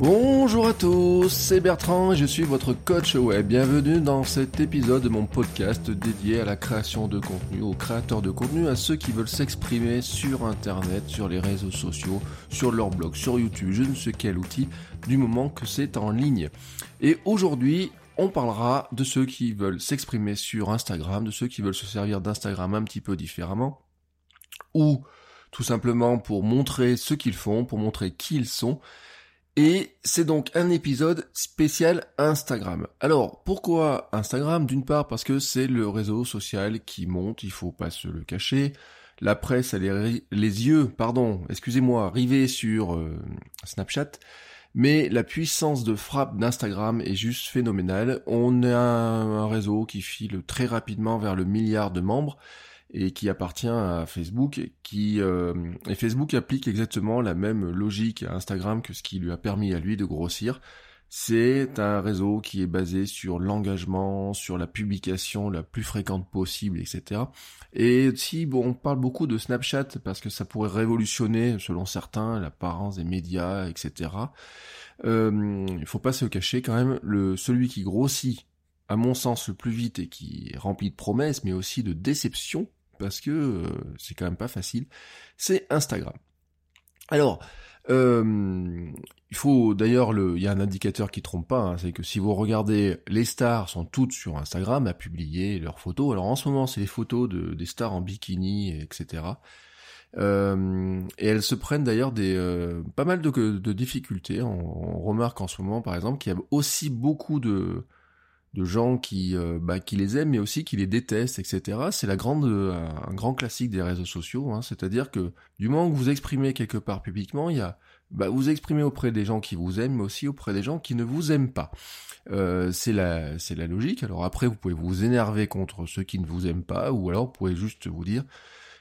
Bonjour à tous, c'est Bertrand et je suis votre coach web. Bienvenue dans cet épisode de mon podcast dédié à la création de contenu, aux créateurs de contenu, à ceux qui veulent s'exprimer sur Internet, sur les réseaux sociaux, sur leur blog, sur YouTube, je ne sais quel outil, du moment que c'est en ligne. Et aujourd'hui, on parlera de ceux qui veulent s'exprimer sur Instagram, de ceux qui veulent se servir d'Instagram un petit peu différemment, ou tout simplement pour montrer ce qu'ils font, pour montrer qui ils sont, et c'est donc un épisode spécial Instagram. Alors, pourquoi Instagram? D'une part parce que c'est le réseau social qui monte, il faut pas se le cacher. La presse a les, yeux, pardon, excusez-moi, rivés sur euh, Snapchat. Mais la puissance de frappe d'Instagram est juste phénoménale. On a un réseau qui file très rapidement vers le milliard de membres et qui appartient à Facebook, qui euh, et Facebook applique exactement la même logique à Instagram que ce qui lui a permis à lui de grossir. C'est un réseau qui est basé sur l'engagement, sur la publication la plus fréquente possible, etc. Et si bon, on parle beaucoup de Snapchat parce que ça pourrait révolutionner, selon certains, l'apparence des médias, etc. Euh, il faut pas se cacher quand même, le celui qui grossit, à mon sens, le plus vite et qui est rempli de promesses, mais aussi de déceptions, parce que euh, c'est quand même pas facile, c'est Instagram. Alors, euh, il faut d'ailleurs le, il y a un indicateur qui trompe pas, hein, c'est que si vous regardez, les stars sont toutes sur Instagram à publier leurs photos. Alors en ce moment, c'est les photos de, des stars en bikini, etc. Euh, et elles se prennent d'ailleurs des pas mal de, de difficultés. On, on, remarque en ce moment, par exemple, qu'il y a aussi beaucoup de de gens qui, euh, bah, qui les aiment mais aussi qui les détestent, etc. C'est la grande, euh, un grand classique des réseaux sociaux. Hein. C'est-à-dire que du moment que vous exprimez quelque part publiquement, il y a, bah, vous exprimez auprès des gens qui vous aiment, mais aussi auprès des gens qui ne vous aiment pas. Euh, c'est la, c'est la logique. Alors après, vous pouvez vous énerver contre ceux qui ne vous aiment pas, ou alors vous pouvez juste vous dire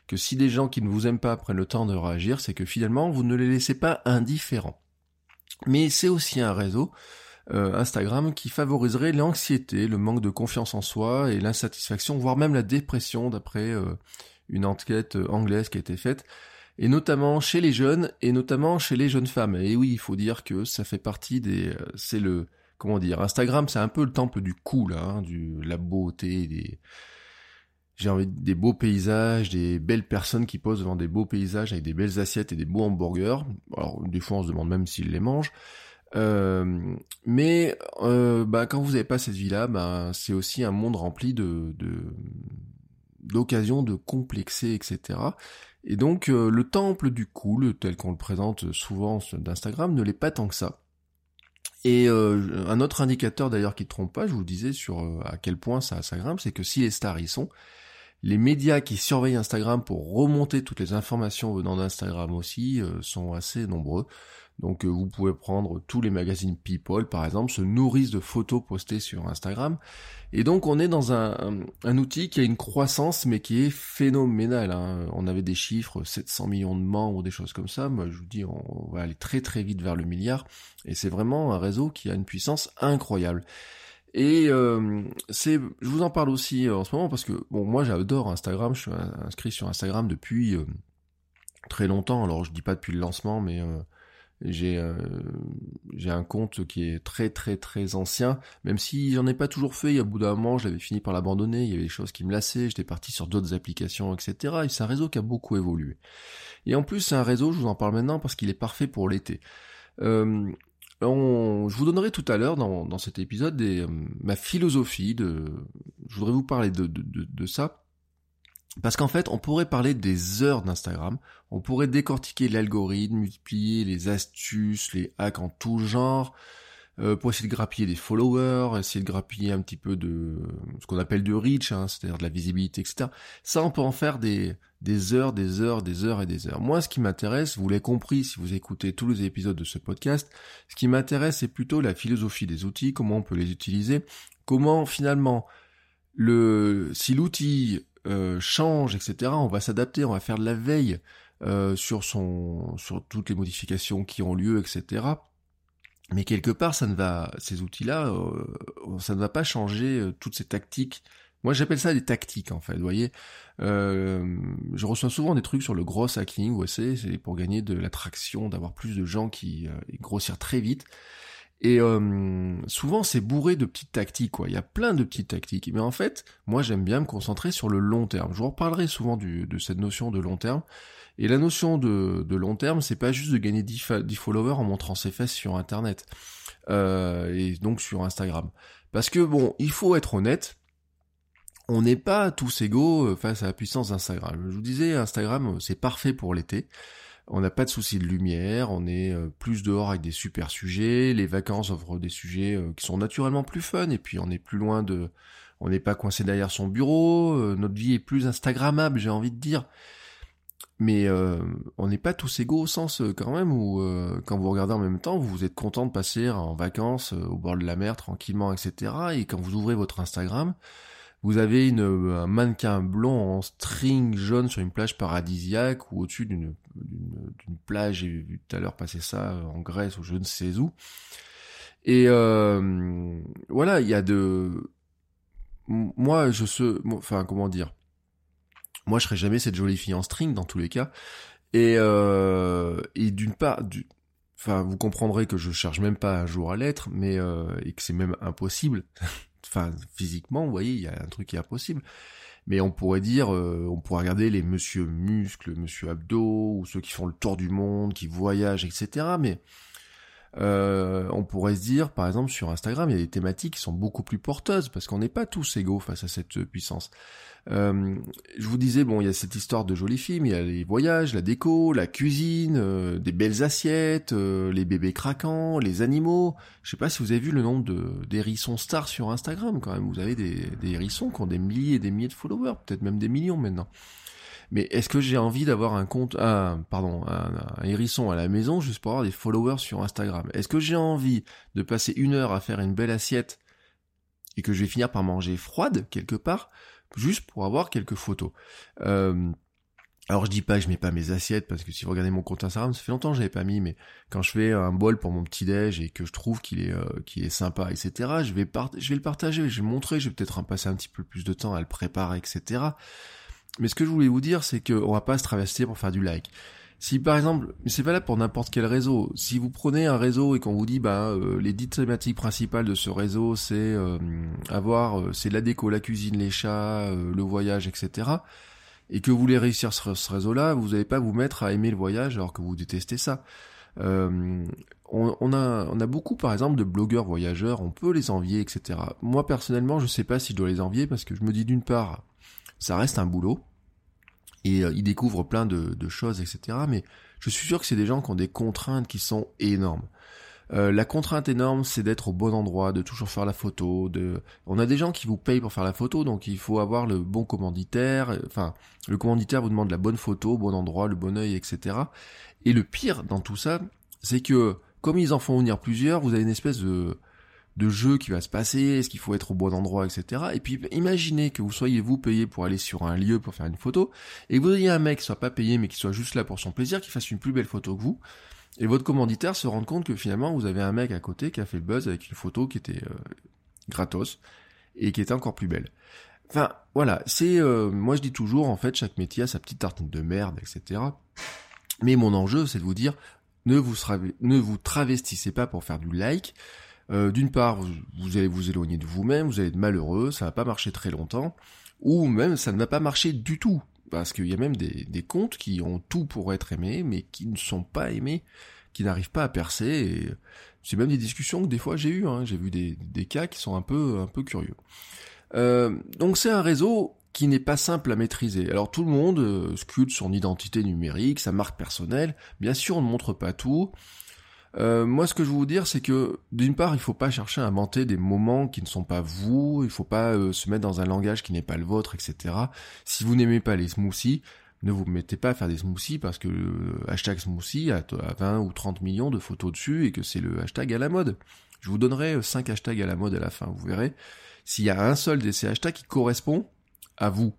que si des gens qui ne vous aiment pas prennent le temps de réagir, c'est que finalement vous ne les laissez pas indifférents. Mais c'est aussi un réseau euh, Instagram qui favoriserait l'anxiété, le manque de confiance en soi et l'insatisfaction, voire même la dépression d'après euh, une enquête euh, anglaise qui a été faite, et notamment chez les jeunes et notamment chez les jeunes femmes. Et oui, il faut dire que ça fait partie des, c'est le, comment dire, Instagram, c'est un peu le temple du cool, hein, du la beauté, des j'ai envie des beaux paysages, des belles personnes qui posent devant des beaux paysages avec des belles assiettes et des beaux hamburgers. Alors des fois on se demande même s'ils les mangent. Euh, mais euh, bah, quand vous n'avez pas cette vie-là, bah, c'est aussi un monde rempli de, d'occasions de, complexer, etc. Et donc euh, le temple du cool, tel qu'on le présente souvent d'Instagram, ne l'est pas tant que ça. Et un autre indicateur d'ailleurs qui ne trompe pas, je vous disais sur à quel point ça, ça grimpe, c'est que si les stars y sont, les médias qui surveillent Instagram pour remonter toutes les informations venant d'Instagram aussi sont assez nombreux. Donc euh, vous pouvez prendre tous les magazines People par exemple, se nourrissent de photos postées sur Instagram. Et donc on est dans un, un, outil qui a une croissance mais qui est phénoménale. Hein. On avait des chiffres, 700 millions de membres, des choses comme ça. Moi je vous dis, on va aller très très vite vers le milliard. Et c'est vraiment un réseau qui a une puissance incroyable. Et euh, c'est, je vous en parle aussi en ce moment parce que bon, moi j'adore Instagram. Je suis inscrit sur Instagram depuis euh, très longtemps. Alors je dis pas depuis le lancement, mais j'ai euh, un compte qui est très très très ancien, même si j'en ai pas toujours fait. Il y a bout d'un moment, j'avais fini par l'abandonner. Il y avait des choses qui me lassaient. J'étais parti sur d'autres applications, etc. Et c'est un réseau qui a beaucoup évolué. Et en plus, c'est un réseau. Je vous en parle maintenant parce qu'il est parfait pour l'été. Euh, je vous donnerai tout à l'heure dans, dans cet épisode des, euh, ma philosophie de. Je voudrais vous parler de, de, de ça parce qu'en fait, on pourrait parler des heures d'Instagram, on pourrait décortiquer l'algorithme, multiplier les astuces, les hacks en tout genre, euh, pour essayer de grappiller des followers, essayer de grappiller un petit peu de ce qu'on appelle de reach, hein, c'est-à-dire de la visibilité, etc. Ça, on peut en faire des, des heures, des heures, des heures et des heures. Moi, ce qui m'intéresse, vous l'avez compris si vous écoutez tous les épisodes de ce podcast, ce qui m'intéresse, c'est plutôt la philosophie des outils, comment on peut les utiliser, comment finalement le si l'outil euh, change, etc., on va s'adapter, on va faire de la veille euh, sur son sur toutes les modifications qui ont lieu, etc. Mais quelque part, ça ne va, ces outils-là, euh, ça ne va pas changer toutes ces tactiques. Moi, j'appelle ça des tactiques, en fait. Vous voyez, je reçois souvent des trucs sur le gros hacking. Vous c'est pour gagner de l'attraction, d'avoir plus de gens qui grossir très vite. Et souvent, c'est bourré de petites tactiques. Quoi. Il y a plein de petites tactiques. Mais en fait, moi, j'aime bien me concentrer sur le long terme. Je vous reparlerai souvent du, de cette notion de long terme. Et la notion de, de long terme, c'est pas juste de gagner 10, 10, followers en montrant ses fesses sur Internet euh, et donc sur Instagram. Parce que bon, il faut être honnête, on n'est pas tous égaux euh, face à la puissance d'Instagram. Je vous disais, Instagram, euh, c'est parfait pour l'été. On n'a pas de souci de lumière, on est euh, plus dehors avec des super sujets, les vacances offrent des sujets qui sont naturellement plus fun, et puis on est plus loin de... On n'est pas coincé derrière son bureau, notre vie est plus Instagrammable, j'ai envie de dire. Mais euh, on n'est pas tous égaux au sens euh, quand même où euh, quand vous regardez en même temps, vous êtes content de passer en vacances au bord de la mer tranquillement, etc. Et quand vous ouvrez votre Instagram, vous avez une, un mannequin blond en string jaune sur une plage paradisiaque ou au-dessus d'une, plage, j'ai vu tout à l'heure passer ça en Grèce ou je ne sais où. Et voilà, il y a de... Moi, je sais... Enfin, comment dire moi, je serais jamais cette jolie fille en string dans tous les cas. Et, euh, et d'une part, du, enfin, vous comprendrez que je cherche même pas un jour à l'être, mais euh, et que c'est même impossible. enfin, physiquement, vous voyez, il y a un truc qui est impossible. Mais on pourrait dire, euh, on pourrait regarder les Monsieur Muscles, Monsieur Abdo, ou ceux qui font le tour du monde, qui voyagent, etc. Mais euh, on pourrait se dire, par exemple, sur Instagram, il y a des thématiques qui sont beaucoup plus porteuses, parce qu'on n'est pas tous égaux face à cette puissance. Euh, je vous disais, bon, il y a cette histoire de jolis films, il y a les voyages, la déco, la cuisine, euh, des belles assiettes, euh, les bébés craquants, les animaux. Je sais pas si vous avez vu le nombre de d'hérissons stars sur Instagram, quand même. Vous avez des, des hérissons qui ont des milliers et des milliers de followers, peut-être même des millions maintenant. Mais est-ce que j'ai envie d'avoir un compte, un, pardon, un, hérisson à la maison juste pour avoir des followers sur Instagram? Est-ce que j'ai envie de passer une heure à faire une belle assiette et que je vais finir par manger froide quelque part juste pour avoir quelques photos? Euh, alors je dis pas que je mets pas mes assiettes parce que si vous regardez mon compte Instagram, ça fait longtemps que j'avais pas mis, mais quand je fais un bol pour mon petit déj et que je trouve qu'il est euh, qu'il est sympa, etc. Je vais je vais le partager, je vais le montrer, je vais peut-être en passer un petit peu plus de temps à le préparer, etc. Mais ce que je voulais vous dire, c'est qu'on va pas se travestir pour faire du like. Si par exemple, mais c'est valable pour n'importe quel réseau. Si vous prenez un réseau et qu'on vous dit, bah, euh, les dix thématiques principales de ce réseau, c'est euh, avoir, euh, c'est la déco, la cuisine, les chats, le voyage, etc. Et que vous voulez réussir ce, ce réseau-là, vous n'allez pas vous mettre à aimer le voyage alors que vous détestez ça. On, a, beaucoup, par exemple, de blogueurs voyageurs, on peut les envier, etc. Moi personnellement, je sais pas si je dois les envier parce que je me dis d'une part, ça reste un boulot et euh, ils découvrent plein de, choses, etc. Mais je suis sûr que c'est des gens qui ont des contraintes qui sont énormes. Euh, la contrainte énorme, c'est d'être au bon endroit, de toujours faire la photo. De... On a des gens qui vous payent pour faire la photo, donc il faut avoir le bon commanditaire. Enfin, le commanditaire vous demande la bonne photo, bon endroit, le bon œil, etc. Et le pire dans tout ça, c'est que comme ils en font venir plusieurs, vous avez une espèce de de jeu qui va se passer, est-ce qu'il faut être au bon endroit, etc. Et puis imaginez que vous soyez vous payé pour aller sur un lieu pour faire une photo, et que vous ayez un mec qui soit pas payé mais qui soit juste là pour son plaisir, qui fasse une plus belle photo que vous, et votre commanditaire se rende compte que finalement vous avez un mec à côté qui a fait le buzz avec une photo qui était euh, gratos et qui était encore plus belle. Enfin voilà, c'est euh, moi je dis toujours en fait chaque métier a sa petite tartine de merde, etc. Mais mon enjeu c'est de vous dire ne vous, ne vous travestissez pas pour faire du like, euh, d'une part, vous, allez vous éloigner de vous-même, vous allez être malheureux, ça va pas marcher très longtemps, ou même ça ne va pas marcher du tout, parce qu'il y a même des, des comptes qui ont tout pour être aimés, mais qui ne sont pas aimés, qui n'arrivent pas à percer, c'est même des discussions que des fois j'ai eues, hein. j'ai vu des, des, cas qui sont un peu, un peu curieux. Euh, donc c'est un réseau qui n'est pas simple à maîtriser. Alors tout le monde euh, sculpte son identité numérique, sa marque personnelle, bien sûr on ne montre pas tout, Euh, moi, ce que je veux vous dire, c'est que d'une part, il faut pas chercher à inventer des moments qui ne sont pas vous. Il faut pas euh, se mettre dans un langage qui n'est pas le vôtre, etc. Si vous n'aimez pas les smoothies, ne vous mettez pas à faire des smoothies parce que le hashtag smoothie a 20 ou 30 millions de photos dessus et que c'est le hashtag à la mode. Je vous donnerai 5 hashtags à la mode à la fin, vous verrez. S'il y a un seul de ces hashtags qui correspond à vous,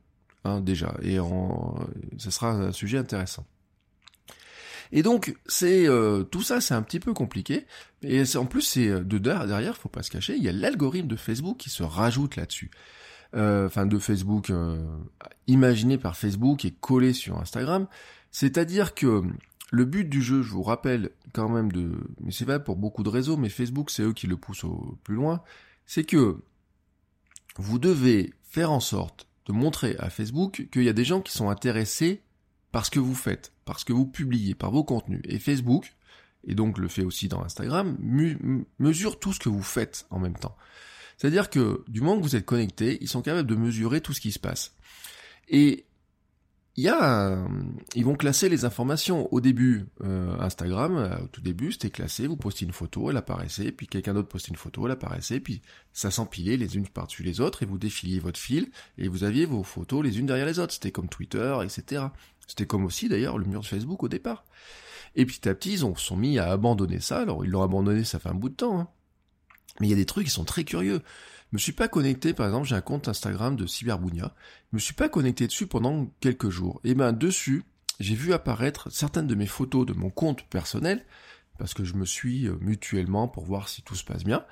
hein, déjà, et en, ce sera un sujet intéressant. Et donc, c'est euh, tout ça, c'est un petit peu compliqué. Et en plus, c'est de derrière, faut pas se cacher, il y a l'algorithme de Facebook qui se rajoute là-dessus. Euh, enfin, de Facebook, euh, imaginé par Facebook et collé sur Instagram. C'est-à-dire que le but du jeu, je vous rappelle quand même de, mais c'est vrai pour beaucoup de réseaux, mais Facebook, c'est eux qui le poussent au plus loin, c'est que vous devez faire en sorte de montrer à Facebook qu'il y a des gens qui sont intéressés par ce que vous faites, par ce que vous publiez, par vos contenus. Et Facebook, et donc le fait aussi dans Instagram, mesure tout ce que vous faites en même temps. C'est-à-dire que du moment que vous êtes connecté, ils sont capables de mesurer tout ce qui se passe. Et il y a, ils vont classer les informations. Au début, euh, Instagram, euh, au tout début, c'était classé. Vous postez une photo, elle apparaissait, puis quelqu'un d'autre postait une photo, elle apparaissait, puis ça s'empilait les unes par-dessus les autres, et vous défiliez votre fil, et vous aviez vos photos les unes derrière les autres. C'était comme Twitter, etc. C'était comme aussi d'ailleurs le mur de Facebook au départ. Et petit à petit, ils ont sont mis à abandonner ça. Alors ils l'ont abandonné, ça fait un bout de temps. Hein. Mais il y a des trucs qui sont très curieux. Je me suis pas connecté, par exemple, j'ai un compte Instagram de Cyberbounia. Je me suis pas connecté dessus pendant quelques jours. Et ben dessus, j'ai vu apparaître certaines de mes photos de mon compte personnel, parce que je me suis euh, mutuellement pour voir si tout se passe bien.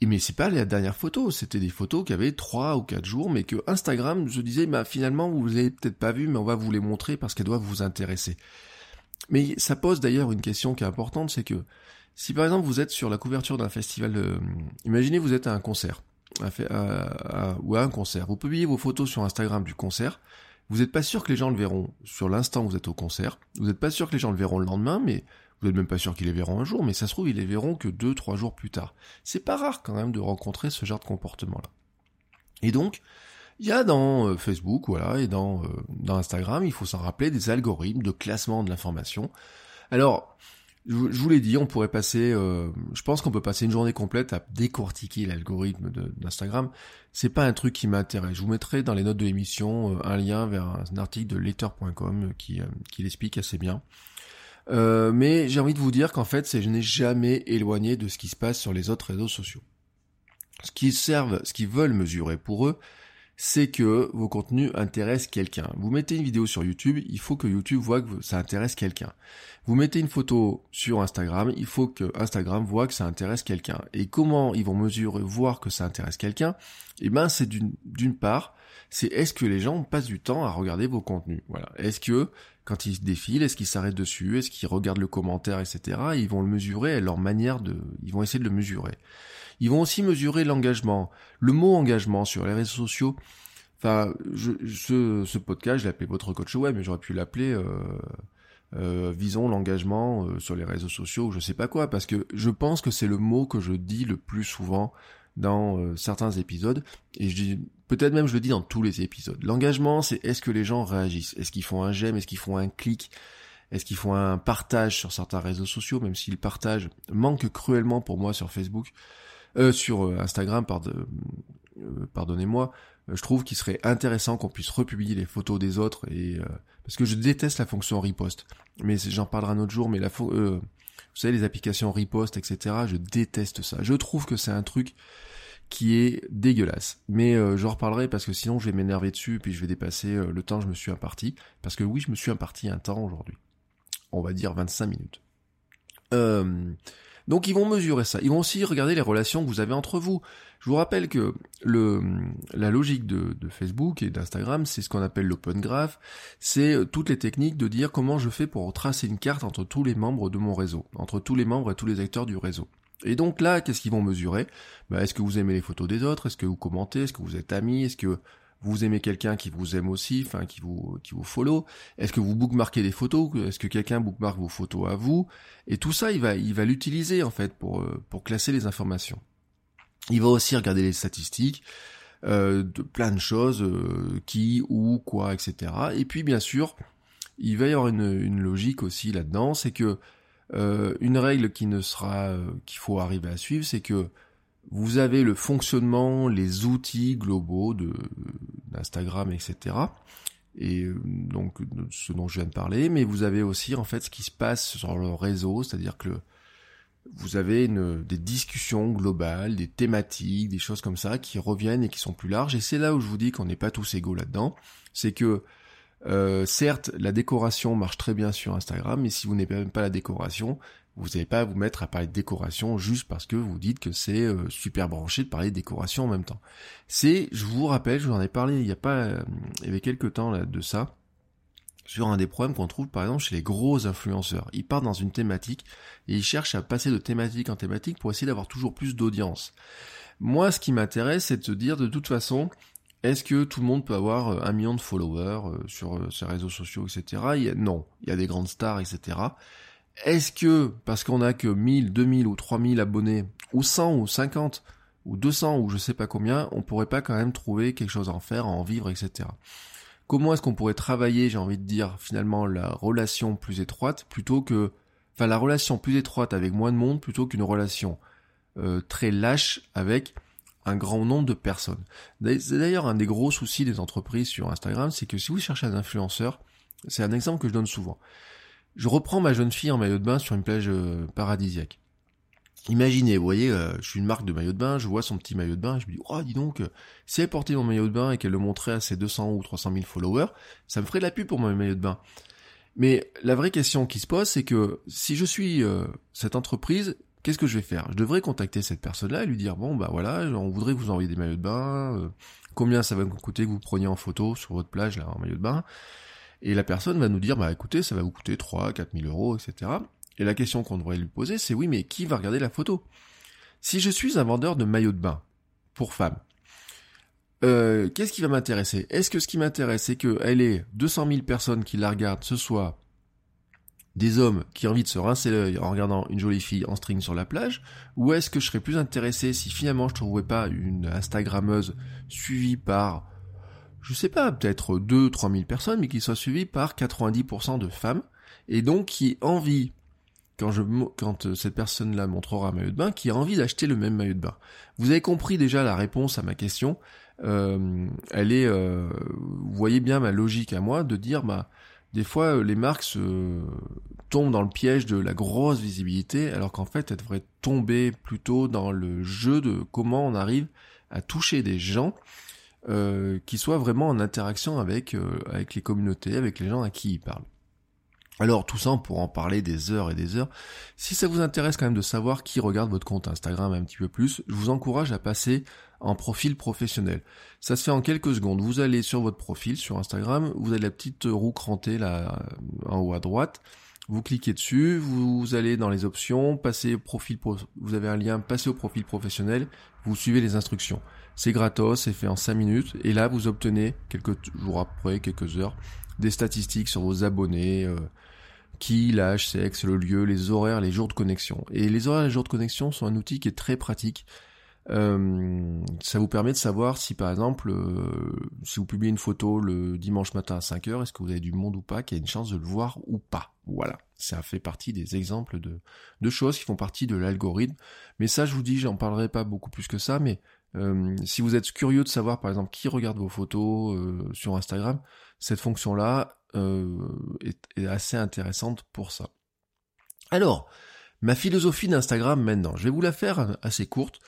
Et mais c'est pas la dernière photo, c'était des photos qui avaient trois ou quatre jours, mais que Instagram, je disais, bah finalement vous les avez peut-être pas vues, mais on va vous les montrer parce qu'elles doivent vous intéresser. Mais ça pose d'ailleurs une question qui est importante, c'est que si par exemple vous êtes sur la couverture d'un festival, euh, imaginez vous êtes à un concert, ou à un concert, vous publiez vos photos sur Instagram du concert, vous n'êtes pas sûr que les gens le verront sur l'instant où vous êtes au concert, vous n'êtes pas sûr que les gens le verront le lendemain, mais vous n'êtes même pas sûr qu'ils les verront un jour, mais ça se trouve ils les verront que deux, trois jours plus tard. C'est pas rare quand même de rencontrer ce genre de comportement-là. Et donc, il y a dans euh, Facebook, voilà, et euh, dans Instagram, il faut s'en rappeler des algorithmes de classement de l'information. Alors, je, vous l'ai dit, on pourrait passer, euh, je pense qu'on peut passer une journée complète à décortiquer l'algorithme d'Instagram. C'est pas un truc qui m'intéresse. Je vous mettrai dans les notes de l'émission euh, un lien vers un article de later.com qui, euh, qui l'explique assez bien. mais j'ai envie de vous dire qu'en fait, je n'ai jamais éloigné de ce qui se passe sur les autres réseaux sociaux. Ce qui servent, ce qu'ils veulent mesurer pour eux, c'est que vos contenus intéressent quelqu'un. Vous mettez une vidéo sur YouTube, il faut que YouTube voit que ça intéresse quelqu'un. Vous mettez une photo sur Instagram, il faut que Instagram voit que ça intéresse quelqu'un. Et comment ils vont mesurer, voir que ça intéresse quelqu'un? Eh ben, c'est d'une part, c'est est-ce que les gens passent du temps à regarder vos contenus? Voilà. Est-ce que quand ils défilent, est-ce qu'ils s'arrêtent dessus? Est-ce qu'ils regardent le commentaire, etc. ils vont le mesurer à leur manière de, ils vont essayer de le mesurer. Ils vont aussi mesurer l'engagement. Le mot engagement sur les réseaux sociaux. Enfin, je, ce, ce podcast, je l'ai appelé votre coach web, mais j'aurais pu l'appeler euh, euh, visons l'engagement euh, sur les réseaux sociaux, je sais pas quoi, parce que je pense que c'est le mot que je dis le plus souvent dans euh, certains épisodes, et je dis peut-être même je le dis dans tous les épisodes. L'engagement, c'est est-ce que les gens réagissent, est-ce qu'ils font un j'aime, est-ce qu'ils font un clic, est-ce qu'ils font un partage sur certains réseaux sociaux, même si le partage manque cruellement pour moi sur Facebook. Euh, sur euh, Instagram, euh, pardonnez-moi, je trouve qu'il serait intéressant qu'on puisse republier les photos des autres et parce que je déteste la fonction repost. Mais j'en parlerai un autre jour. Mais la vous savez les applications repost, etc. Je déteste ça. Je trouve que c'est un truc qui est dégueulasse. Mais j'en reparlerai parce que sinon je vais m'énerver dessus puis je vais dépasser le temps que je me suis imparti. Parce que oui, je me suis imparti un temps aujourd'hui. On va dire 25 minutes. Euh, donc ils vont mesurer ça. Ils vont aussi regarder les relations que vous avez entre vous. Je vous rappelle que la logique de, de Facebook et d'Instagram, c'est ce qu'on appelle l'open graph. C'est euh, toutes les techniques de dire comment je fais pour tracer une carte entre tous les membres de mon réseau, entre tous les membres et tous les acteurs du réseau. Et donc là, qu'est-ce qu'ils vont mesurer? Bah, Est-ce que vous aimez les photos des autres? Est-ce que vous commentez? Est-ce que vous êtes amis? Est-ce que vous aimez quelqu'un qui vous aime aussi, enfin qui vous qui vous follow Est-ce que vous bookmarquez des photos Est-ce que quelqu'un bookmarque vos photos à vous Et tout ça, il va il va l'utiliser en fait pour euh, pour classer les informations. Il va aussi regarder les statistiques euh, de plein de choses, euh, qui, où, quoi, etc. Et puis bien sûr, il va y avoir une, une logique aussi là-dedans, c'est que une règle qui ne sera qu'il faut arriver à suivre, c'est que vous avez le fonctionnement, les outils globaux de d'Instagram, etc. Et euh, donc ce dont je viens de parler, mais vous avez aussi en fait ce qui se passe sur le réseau, c'est-à-dire que vous avez des discussions globales, des thématiques, des choses comme ça qui reviennent et qui sont plus larges. Et c'est là où je vous dis qu'on n'est pas tous égaux là-dedans. C'est que euh, certes, la décoration marche très bien sur Instagram, mais si vous n'avez même pas la décoration, vous n'allez pas vous mettre à parler de décoration juste parce que vous dites que c'est euh, super branché de parler de décoration en même temps. C'est, je vous rappelle, je vous en ai parlé il y a pas, euh, il y avait quelques temps là de ça, sur un des problèmes qu'on trouve par exemple chez les gros influenceurs. Ils partent dans une thématique et ils cherchent à passer de thématique en thématique pour essayer d'avoir toujours plus d'audience. Moi, ce qui m'intéresse, c'est de se dire de toute façon, est-ce que tout le monde peut avoir euh, un million de followers euh, sur ses euh, réseaux sociaux, etc. Non, il y a des grandes stars, etc. Est-ce que, parce qu'on a que 1000, 2000 ou 3000 abonnés, ou 100 ou 50, ou 200 ou je sais pas combien, on pourrait pas quand même trouver quelque chose à en faire, à en vivre, etc. Comment est-ce qu'on pourrait travailler, j'ai envie de dire, finalement, la relation plus étroite, plutôt que, enfin, la relation plus étroite avec moins de monde, plutôt qu'une relation très lâche avec un grand nombre de personnes. C'est d'ailleurs un des gros soucis des entreprises sur Instagram, c'est que si vous cherchez un influenceur, c'est un exemple que je donne souvent. Je reprends ma jeune fille en maillot de bain sur une plage euh, paradisiaque. Imaginez, vous voyez, euh, je suis une marque de maillot de bain, je vois son petit maillot de bain, je me dis, oh, dis donc, euh, si elle portait mon maillot de bain et qu'elle le montrait à ses 200 ou 300 000 followers, ça me ferait de la pub pour mon maillot de bain. Mais la vraie question qui se pose, c'est que si je suis cette entreprise, Qu'est-ce que je vais faire? Je devrais contacter cette personne-là et lui dire bon bah voilà, on voudrait vous envoyer des maillots de bain, combien ça va vous coûter que vous preniez en photo sur votre plage là en maillot de bain? Et la personne va nous dire bah écoutez, ça va vous coûter 3, 4 000 euros, etc. Et la question qu'on devrait lui poser, c'est oui mais qui va regarder la photo? Si je suis un vendeur de maillots de bain pour femmes, euh, qu'est-ce qui va m'intéresser? Est-ce que ce qui m'intéresse, c'est qu'elle ait 200 000 personnes qui la regardent ce soir des hommes qui ont envie de se rincer l'œil en regardant une jolie fille en string sur la plage, ou est-ce que je serais plus intéressé si finalement je trouvais pas une Instagrammeuse suivie par, je sais pas, peut-être 2-3 000 personnes, mais qui soit suivie par 90% de femmes, et donc qui envie, quand euh, cette personne-là montrera un maillot de bain, qui a envie d'acheter le même maillot de bain. Vous avez compris déjà la réponse à ma question. Euh, elle est, euh, vous voyez bien ma logique à moi de dire, bah, des fois, euh, les marques se tombent dans le piège de la grosse visibilité, alors qu'en fait, elles devraient tomber plutôt dans le jeu de comment on arrive à toucher des gens euh, qui soient vraiment en interaction avec, euh, avec les communautés, avec les gens à qui ils parlent. Alors tout ça, on en parler des heures et des heures. Si ça vous intéresse quand même de savoir qui regarde votre compte Instagram un petit peu plus, je vous encourage à passer en profil professionnel. Ça se fait en quelques secondes. Vous allez sur votre profil sur Instagram, vous avez la petite roue crantée là en haut à droite. Vous cliquez dessus, vous allez dans les options, passez profil, vous avez un lien, passez au profil professionnel, vous suivez les instructions. C'est gratos, c'est fait en 5 minutes, et là vous obtenez quelques jours après, quelques heures, des statistiques sur vos abonnés, euh, qui, l'âge, sexe, le lieu, les horaires, les jours de connexion. Et les horaires et les jours de connexion sont un outil qui est très pratique. Euh, ça vous permet de savoir si par exemple, euh, si vous publiez une photo le dimanche matin à 5h, est-ce que vous avez du monde ou pas, qui a une chance de le voir ou pas. Voilà, ça fait partie des exemples de, de choses qui font partie de l'algorithme. Mais ça, je vous dis, j'en parlerai pas beaucoup plus que ça, mais euh, si vous êtes curieux de savoir par exemple qui regarde vos photos sur Instagram, cette fonction-là est, est assez intéressante pour ça. Alors, ma philosophie d'Instagram maintenant, je vais vous la faire assez courte.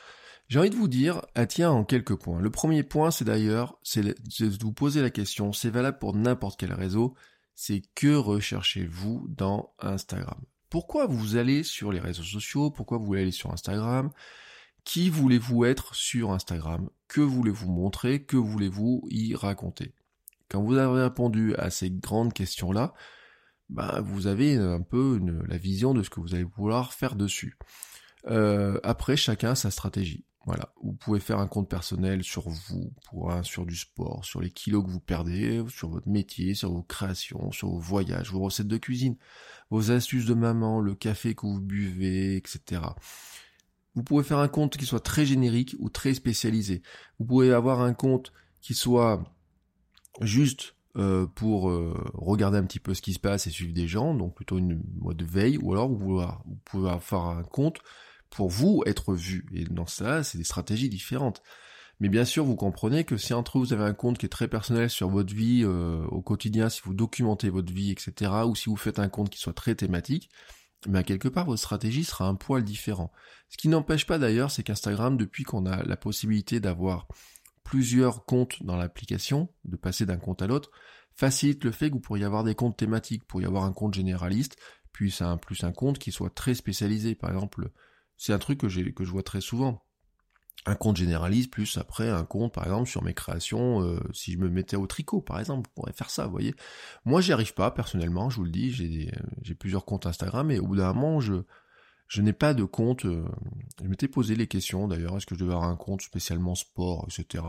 J'ai envie de vous dire, elle tient en quelques points. Le premier point, c'est d'ailleurs, c'est de vous poser la question, c'est valable pour n'importe quel réseau, c'est que recherchez-vous dans Instagram? Pourquoi vous allez sur les réseaux sociaux? Pourquoi vous aller sur Instagram? Qui voulez-vous être sur Instagram? Que voulez-vous montrer? Que voulez-vous y raconter? Quand vous avez répondu à ces grandes questions-là, bah, vous avez un peu la vision de ce que vous allez vouloir faire dessus. Euh, après, chacun sa stratégie. Voilà, vous pouvez faire un compte personnel sur vous, pour sur du sport, sur les kilos que vous perdez, sur votre métier, sur vos créations, sur vos voyages, vos recettes de cuisine, vos astuces de maman, le café que vous buvez, etc. Vous pouvez faire un compte qui soit très générique ou très spécialisé. Vous pouvez avoir un compte qui soit juste euh, pour euh, regarder un petit peu ce qui se passe et suivre des gens, donc plutôt une mode veille, ou alors vous, vous pouvez faire un compte pour vous être vu. Et dans ça, c'est des stratégies différentes. Mais bien sûr, vous comprenez que si entre vous avez un compte qui est très personnel sur votre vie euh, au quotidien, si vous documentez votre vie, etc., ou si vous faites un compte qui soit très thématique, mais quelque part votre stratégie sera un poil différent. Ce qui n'empêche pas d'ailleurs, c'est qu'Instagram, depuis qu'on a la possibilité d'avoir plusieurs comptes dans l'application, de passer d'un compte à l'autre, facilite le fait que vous pourriez avoir des comptes thématiques, vous pourriez avoir un compte généraliste, puis un plus un compte qui soit très spécialisé. Par exemple, c'est un truc que, que je vois très souvent. Un compte généraliste plus après un compte, par exemple, sur mes créations, euh, si je me mettais au tricot, par exemple, je pourrais faire ça, vous voyez. Moi, j'y arrive pas, personnellement, je vous le dis, j'ai, j'ai plusieurs comptes Instagram, et au bout d'un moment, je, je n'ai pas de compte. Euh, je m'étais posé les questions d'ailleurs, est-ce que je devais avoir un compte spécialement sport, etc.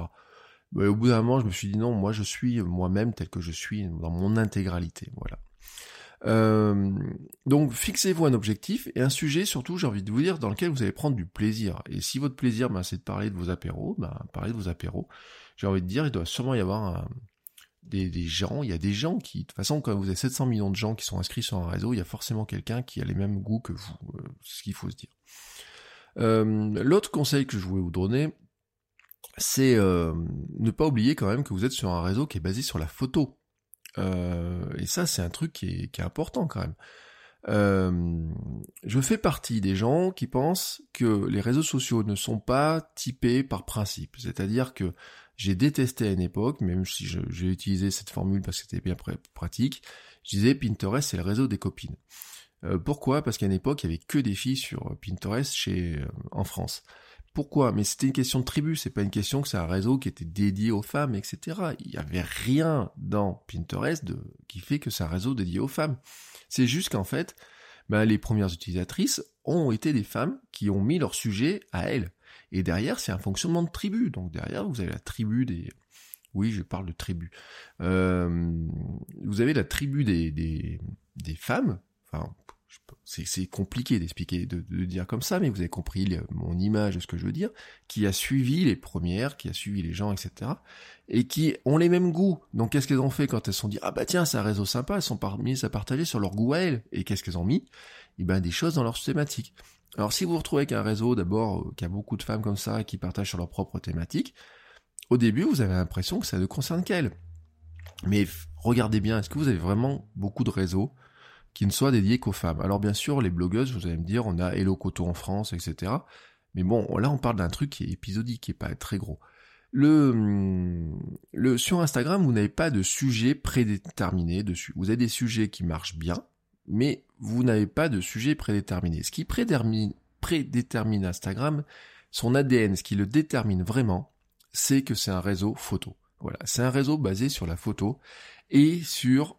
Mais au bout d'un moment, je me suis dit non, moi je suis moi-même tel que je suis dans mon intégralité. Voilà. Euh, donc fixez-vous un objectif et un sujet surtout, j'ai envie de vous dire, dans lequel vous allez prendre du plaisir. Et si votre plaisir, ben, c'est de parler de vos apéros, ben, parlez de vos apéros. J'ai envie de dire, il doit sûrement y avoir des, gens, il y a des gens qui, de toute façon, quand vous avez 700 millions de gens qui sont inscrits sur un réseau, il y a forcément quelqu'un qui a les mêmes goûts que vous, euh, ce qu'il faut se dire. Euh, l'autre conseil que je voulais vous donner, c'est ne pas oublier quand même que vous êtes sur un réseau qui est basé sur la photo. Et ça, c'est un truc qui est, important quand même. je fais partie des gens qui pensent que les réseaux sociaux ne sont pas typés par principe. C'est-à-dire que j'ai détesté à une époque, même si j'ai utilisé cette formule parce que c'était bien pratique, je disais Pinterest c'est le réseau des copines. Euh, pourquoi? Parce qu'à une époque, il y avait que des filles sur Pinterest chez euh, en France. Pourquoi Mais c'était une question de tribu, c'est pas une question que c'est un réseau qui était dédié aux femmes, etc. Il y avait rien dans Pinterest qui fait que c'est un réseau dédié aux femmes. C'est juste qu'en fait, ben, les premières utilisatrices ont été des femmes qui ont mis leur sujet à elles. Et derrière, c'est un fonctionnement de tribu. Donc derrière, vous avez la tribu des... Oui, je parle de tribu. Euh, vous avez la tribu des, des, femmes. C'est compliqué d'expliquer, de, dire comme ça, mais vous avez compris mon image de ce que je veux dire, qui a suivi les premières, qui a suivi les gens, etc. Et qui ont les mêmes goûts. Donc qu'est-ce qu'elles ont fait quand elles se sont dit, ah bah tiens, c'est un réseau sympa, elles sont mises à partager sur leur goût à elles. Et qu'est-ce qu'elles ont mis? Eh ben des choses dans leur thématique. Alors si vous vous retrouvez avec un réseau d'abord euh, qui a beaucoup de femmes comme ça qui partagent sur leur propre thématique, au début vous avez l'impression que ça ne concerne qu'elles. Mais regardez bien, est-ce que vous avez vraiment beaucoup de réseaux qui ne soient dédiés qu'aux femmes Alors bien sûr, les blogueuses, vous allez me dire, on a Hello Coto en France, etc. Mais bon, là on parle d'un truc qui est épisodique, qui est pas très gros. Le, sur Instagram, vous n'avez pas de sujet prédéterminé dessus. Vous avez des sujets qui marchent bien, mais vous n'avez pas de sujet prédéterminé. Ce qui prédétermine Instagram, son ADN, ce qui le détermine vraiment, c'est que c'est un réseau photo. Voilà, c'est un réseau basé sur la photo et sur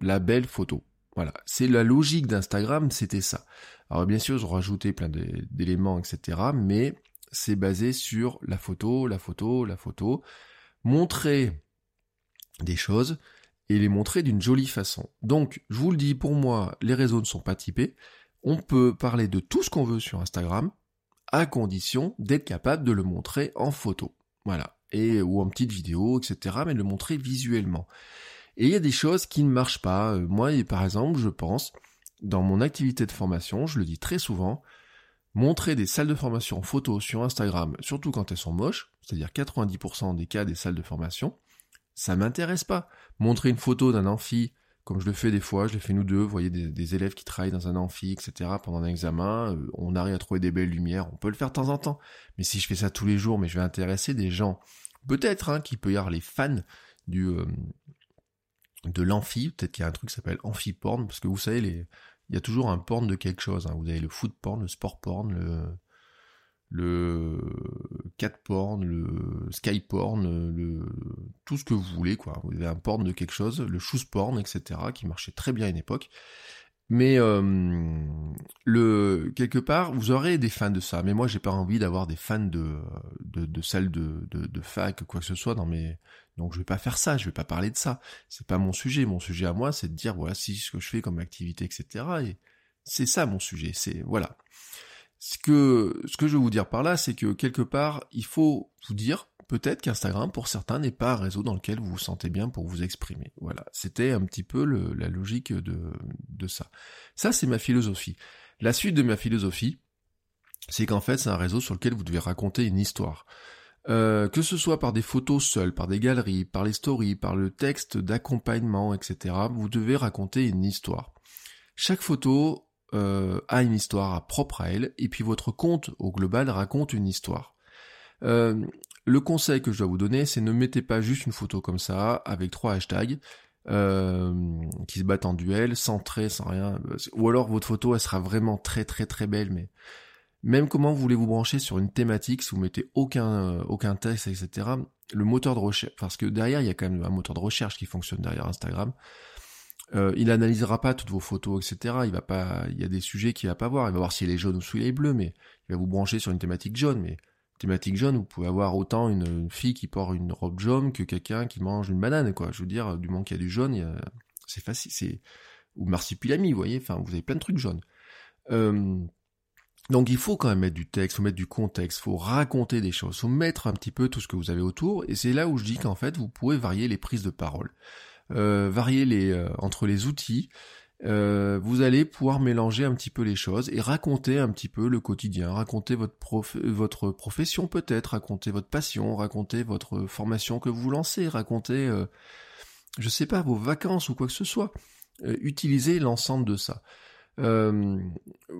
la belle photo. Voilà, c'est la logique d'Instagram, c'était ça. Alors bien sûr, ils ont rajouté plein d'éléments, etc. Mais c'est basé sur la photo, la photo, la photo. Montrer des choses, et les montrer d'une jolie façon. Donc, je vous le dis, pour moi, les réseaux ne sont pas typés. On peut parler de tout ce qu'on veut sur Instagram, à condition d'être capable de le montrer en photo. Voilà. Et, ou en petite vidéo, etc., mais de le montrer visuellement. Et il y a des choses qui ne marchent pas. Euh, moi, par exemple, je pense, dans mon activité de formation, je le dis très souvent, montrer des salles de formation en photo sur Instagram, surtout quand elles sont moches, c'est-à-dire 90% des cas des salles de formation, ça m'intéresse pas. Montrer une photo d'un amphi, comme je le fais des fois, je l'ai fait nous deux, vous voyez des, élèves qui travaillent dans un amphi, etc. pendant un examen, euh, on arrive à trouver des belles lumières, on peut le faire de temps en temps. Mais si je fais ça tous les jours, mais je vais intéresser des gens, peut-être hein, qu'il peut y avoir les fans du euh, de l'amphi, peut-être qu'il y a un truc qui s'appelle amphi-porn, parce que vous savez, les, il y a toujours un porn de quelque chose. Hein. Vous avez le foot porn, le sport porn, le le cat porn, le sky porn, le tout ce que vous voulez quoi. Vous avez un porn de quelque chose, le shoes porn, etc. qui marchait très bien à une époque. Mais euh, le quelque part, vous aurez des fans de ça. Mais moi, j'ai pas envie d'avoir des fans de de, de de, de fac quoi que ce soit dans mes. Donc, je vais pas faire ça. Je vais pas parler de ça. C'est pas mon sujet. Mon sujet à moi, c'est de dire voilà si ce que je fais comme activité, etc. Et c'est ça mon sujet. C'est voilà. Ce que, ce que je veux vous dire par là, c'est que quelque part, il faut vous dire peut-être qu'Instagram, pour certains, n'est pas un réseau dans lequel vous vous sentez bien pour vous exprimer. Voilà, c'était un petit peu la logique de, de ça. Ça, c'est ma philosophie. La suite de ma philosophie, c'est qu'en fait, c'est un réseau sur lequel vous devez raconter une histoire. Euh, que ce soit par des photos seules, par des galeries, par les stories, par le texte d'accompagnement, etc., vous devez raconter une histoire. Chaque photo euh, a une histoire propre à elle, et puis votre compte au global raconte une histoire. Euh, le conseil que je dois vous donner, c'est ne mettez pas juste une photo comme ça, avec trois hashtags, qui se battent en duel, sans trait, sans rien. Ou alors votre photo, elle sera vraiment très très très belle, mais même comment voulez-vous brancher sur une thématique si vous mettez aucun, euh, aucun texte, etc. Le moteur de recherche, parce que derrière, il y a quand même un moteur de recherche qui fonctionne derrière Instagram. Euh, il analysera pas toutes vos photos, etc. Il va pas, il y a des sujets qu'il va pas voir. Il va voir si elle est jaune ou si elle est bleue, mais il va vous brancher sur une thématique jaune. Mais thématique jaune, vous pouvez avoir autant une, fille qui porte une robe jaune que quelqu'un qui mange une banane, quoi. Je veux dire, du moment qu'il y a du jaune, c'est facile, c'est ou marsipulami, vous voyez. Enfin, vous avez plein de trucs jaunes. Euh, donc il faut quand même mettre du texte, faut mettre du contexte, faut raconter des choses, faut mettre un petit peu tout ce que vous avez autour, et c'est là où je dis qu'en fait vous pouvez varier les prises de parole, euh, varier les euh, entre les outils. Euh, vous allez pouvoir mélanger un petit peu les choses et raconter un petit peu le quotidien, raconter votre prof, votre profession peut-être, raconter votre passion, raconter votre formation que vous lancez, raconter, je sais pas, vos vacances ou quoi que ce soit. utilisez l'ensemble de ça. Euh,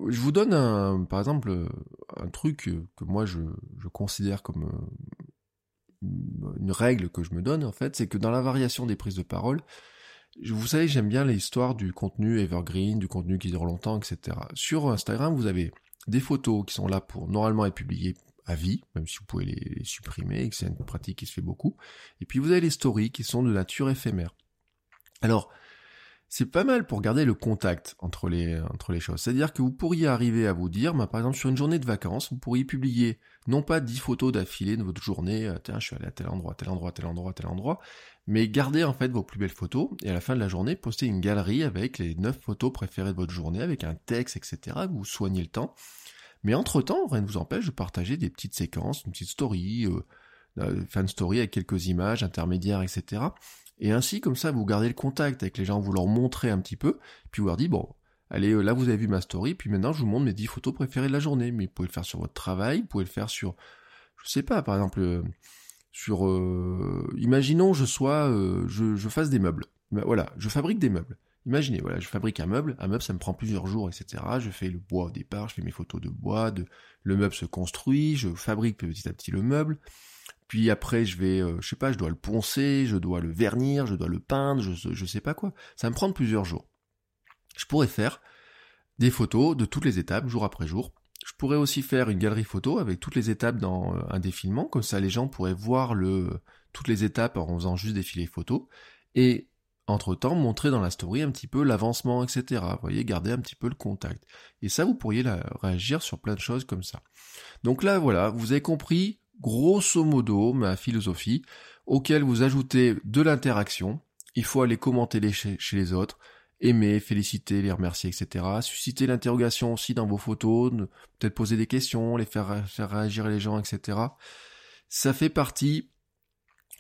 je vous donne un, par exemple un truc que moi je, je considère comme euh, une règle que je me donne en fait, c'est que dans la variation des prises de parole, vous savez, j'aime bien l'histoire du contenu evergreen, du contenu qui dure longtemps, etc. Sur Instagram, vous avez des photos qui sont là pour normalement être publiées à vie, même si vous pouvez les, supprimer, et que c'est une pratique qui se fait beaucoup. Et puis vous avez les stories qui sont de nature éphémère. Alors, c'est pas mal pour garder le contact entre les, entre les choses. C'est-à-dire que vous pourriez arriver à vous dire, bah, par exemple sur une journée de vacances, vous pourriez publier non pas 10 photos d'affilée de votre journée, euh, tiens je suis allé à tel endroit, tel endroit, tel endroit, tel endroit, mais garder en fait vos plus belles photos et à la fin de la journée poster une galerie avec les 9 photos préférées de votre journée, avec un texte, etc. Vous soignez le temps. Mais entre-temps, rien ne vous empêche de partager des petites séquences, une petite story, euh, euh fan story avec quelques images intermédiaires, etc. Et ainsi, comme ça, vous gardez le contact avec les gens, vous leur montrez un petit peu, puis vous leur dites, bon, allez, euh, là vous avez vu ma story, puis maintenant je vous montre mes 10 photos préférées de la journée. Mais vous pouvez le faire sur votre travail, vous pouvez le faire sur, je sais pas, par exemple, euh, sur, euh, imaginons je sois, je, je fasse des meubles. Ben, voilà, je fabrique des meubles. Imaginez, voilà, je fabrique un meuble, un meuble ça me prend plusieurs jours, etc. Je fais le bois au départ, je fais mes photos de bois, de, le meuble se construit, je fabrique petit à petit le meuble. Puis après, je vais, euh, je sais pas, je dois le poncer, je dois le vernir, je dois le peindre, je, je sais pas quoi. Ça me prendre plusieurs jours. Je pourrais faire des photos de toutes les étapes, jour après jour. Je pourrais aussi faire une galerie photo avec toutes les étapes dans euh, un défilement, comme ça les gens pourraient voir le, toutes les étapes en faisant juste défiler photos. Et entre-temps, montrer dans la story un petit peu l'avancement, etc. Vous voyez, garder un petit peu le contact. Et ça, vous pourriez réagir sur plein de choses comme ça. Donc là, voilà, vous avez compris grosso modo ma philosophie, auquel vous ajoutez de l'interaction. Il faut aller commenter les chez, les autres, aimer, féliciter, les remercier, etc. Susciter l'interrogation aussi dans vos photos, peut-être poser des questions, les faire, faire réagir les gens, etc. Ça fait partie,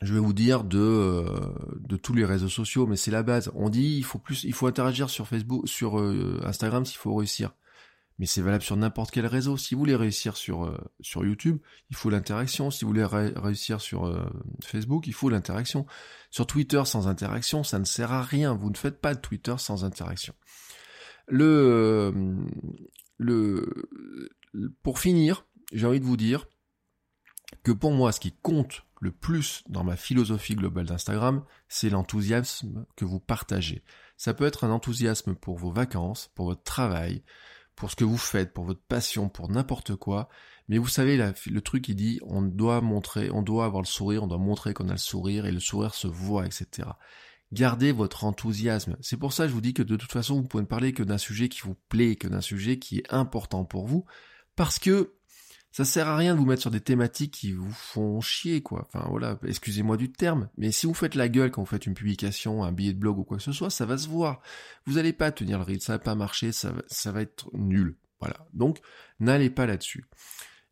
je vais vous dire, de, euh, de tous les réseaux sociaux, mais c'est la base. On dit il faut plus, il faut interagir sur Facebook, sur euh, Instagram s'il faut réussir mais c'est valable sur n'importe quel réseau. Si vous voulez réussir sur, euh, sur YouTube, il faut l'interaction. Si vous voulez réussir sur euh, Facebook, il faut l'interaction. Sur Twitter, sans interaction, ça ne sert à rien. Vous ne faites pas de Twitter sans interaction. Le, euh, le, pour finir, j'ai envie de vous dire que pour moi, ce qui compte le plus dans ma philosophie globale d'Instagram, c'est l'enthousiasme que vous partagez. Ça peut être un enthousiasme pour vos vacances, pour votre travail, pour ce que vous faites, pour votre passion, pour n'importe quoi. Mais vous savez, le truc qui dit, on doit montrer, on doit avoir le sourire, on doit montrer qu'on a le sourire et le sourire se voit, etc. Gardez votre enthousiasme. C'est pour ça que je vous dis que de toute façon, vous pouvez ne parler que d'un sujet qui vous plaît, que d'un sujet qui est important pour vous, parce que ça sert à rien de vous mettre sur des thématiques qui vous font chier, quoi. Enfin voilà, excusez-moi du terme, mais si vous faites la gueule quand vous faites une publication, un billet de blog ou quoi que ce soit, ça va se voir. Vous n'allez pas tenir le rythme, ça va pas marcher, ça va, être nul. Voilà. Donc, n'allez pas là-dessus.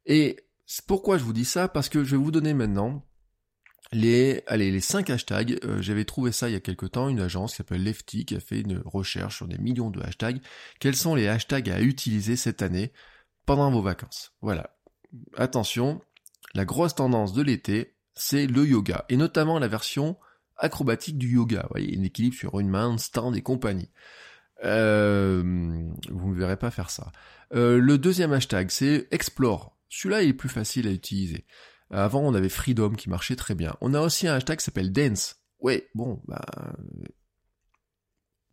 Et pourquoi je vous dis ça? Parce que je vais vous donner maintenant les, allez, les cinq hashtags, euh, j'avais trouvé ça il y a quelque temps, une agence qui s'appelle Lefty qui a fait une recherche sur des millions de hashtags. Quels sont les hashtags à utiliser cette année pendant vos vacances? Voilà. Attention, la grosse tendance de l'été, c'est le yoga, et notamment la version acrobatique du yoga. Vous voyez, un équilibre sur une main, stand et compagnie. Euh, vous ne verrez pas faire ça. Euh, le deuxième hashtag, c'est explore. Celui-là, il est plus facile à utiliser. Avant, on avait Freedom qui marchait très bien. On a aussi un hashtag qui s'appelle Dance. Ouais, bon, bah...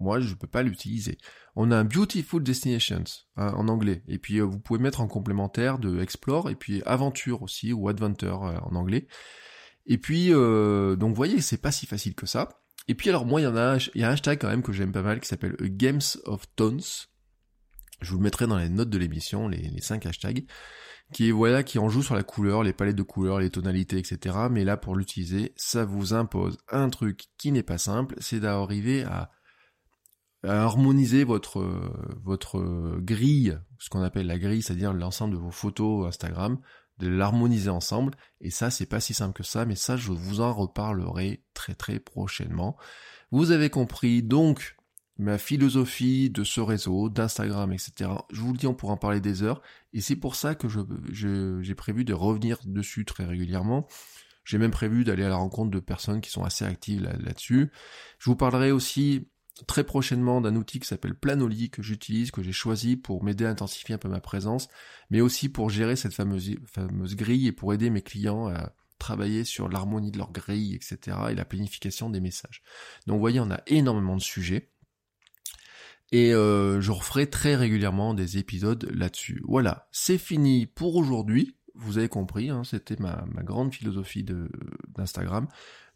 Moi, je peux pas l'utiliser. On a un Beautiful Destinations hein, en anglais. Et puis, euh, vous pouvez mettre en complémentaire de Explore et puis Aventure aussi, ou Adventure euh, en anglais. Et puis, euh, donc, vous voyez, c'est pas si facile que ça. Et puis, alors, moi, il y en a, il y a un hashtag quand même que j'aime pas mal qui s'appelle Games of Tones. Je vous le mettrai dans les notes de l'émission, les, les 5 hashtags qui voilà qui en joue sur la couleur, les palettes de couleurs, les tonalités, etc. Mais là pour l'utiliser, ça vous impose un truc qui n'est pas simple, c'est d'arriver à, harmoniser votre votre grille, ce qu'on appelle la grille, c'est-à-dire l'ensemble de vos photos Instagram, de l'harmoniser ensemble. Et ça, c'est pas si simple que ça, mais ça, je vous en reparlerai très très prochainement. Vous avez compris, donc ma philosophie de ce réseau, d'Instagram, etc. Je vous le dis, on pourra en parler des heures, et c'est pour ça que je, j'ai prévu de revenir dessus très régulièrement. J'ai même prévu d'aller à la rencontre de personnes qui sont assez actives là, là-dessus. Je vous parlerai aussi très prochainement d'un outil qui s'appelle Planoly que j'utilise, que j'ai choisi pour m'aider à intensifier un peu ma présence, mais aussi pour gérer cette fameuse, grille et pour aider mes clients à travailler sur l'harmonie de leur grille, etc. et la planification des messages. Donc vous voyez, on a énormément de sujets. Et euh, je referai très régulièrement des épisodes là-dessus. Voilà, c'est fini pour aujourd'hui. Vous avez compris, hein, c'était ma, grande philosophie d'Instagram.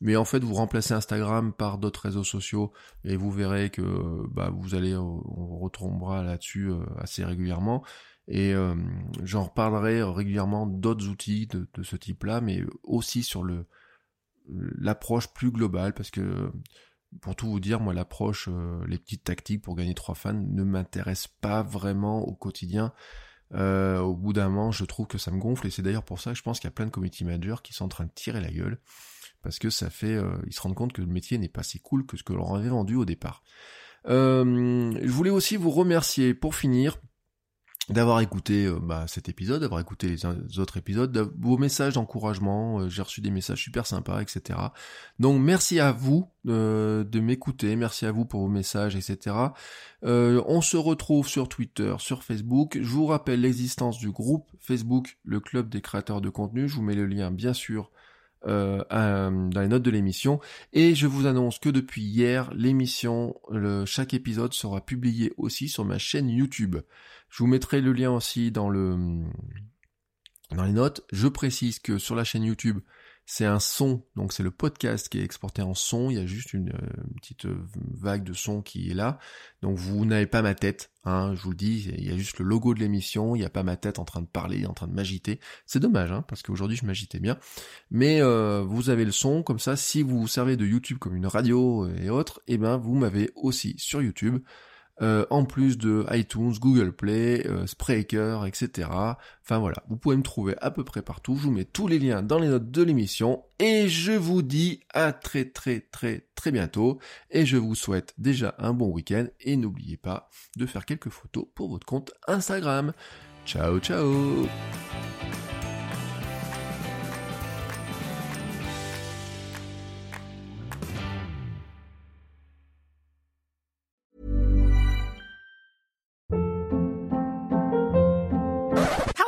Mais en fait, vous remplacez Instagram par d'autres réseaux sociaux et vous verrez que bah, vous allez, on retombera là-dessus euh, assez régulièrement. Et euh, j'en reparlerai régulièrement d'autres outils de, de ce type-là, mais aussi sur le l'approche plus globale, parce que pour tout vous dire, moi l'approche, euh, les petites tactiques pour gagner trois fans ne m'intéressent pas vraiment au quotidien. Euh, au bout d'un moment, je trouve que ça me gonfle et c'est d'ailleurs pour ça que je pense qu'il y a plein de community managers qui sont en train de tirer la gueule parce que ça fait, euh, ils se rendent compte que le métier n'est pas si cool que ce que l'on avait vendu au départ. je voulais aussi vous remercier pour finir d'avoir écouté euh, bah, cet épisode, d'avoir écouté les autres épisodes, vos messages d'encouragement, euh, j'ai reçu des messages super sympas, etc. Donc merci à vous euh, de m'écouter, merci à vous pour vos messages, etc. on se retrouve sur Twitter, sur Facebook. Je vous rappelle l'existence du groupe Facebook, le club des créateurs de contenu. Je vous mets le lien bien sûr dans les notes de l'émission. Et je vous annonce que depuis hier, l'émission, chaque épisode sera publié aussi sur ma chaîne YouTube. Je vous mettrai le lien aussi dans le dans les notes. Je précise que sur la chaîne YouTube, c'est un son, donc c'est le podcast qui est exporté en son, il y a juste une, euh, petite vague de son qui est là. Donc vous n'avez pas ma tête, hein, je vous le dis, il y a juste le logo de l'émission, il n'y a pas ma tête en train de parler, en train de m'agiter. C'est dommage, hein, parce qu'aujourd'hui je m'agitais bien. Mais euh, vous avez le son, comme ça, si vous vous servez de YouTube comme une radio et autres, eh ben vous m'avez aussi sur YouTube. Euh, en plus de iTunes, Google Play, euh, Spreaker, etc. Enfin voilà, vous pouvez me trouver à peu près partout. Je vous mets tous les liens dans les notes de l'émission et je vous dis à très très très très bientôt et je vous souhaite déjà un bon week-end et n'oubliez pas de faire quelques photos pour votre compte Instagram. Ciao ciao